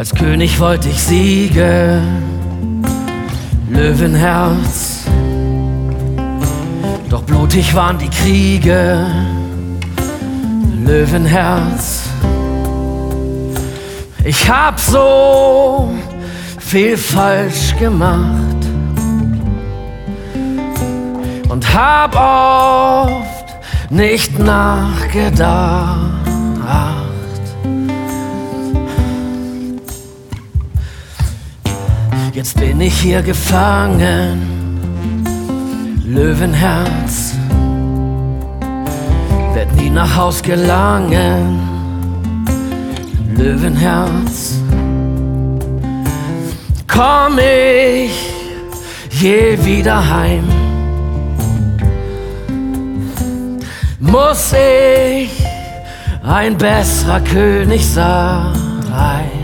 Als König wollte ich siegen, Löwenherz. Doch blutig waren die Kriege, Löwenherz. Ich hab so viel falsch gemacht und hab oft nicht nachgedacht. Jetzt bin ich hier gefangen, Löwenherz, werd nie nach Haus gelangen, Löwenherz. Komm ich je wieder heim, muss ich ein besserer König sein.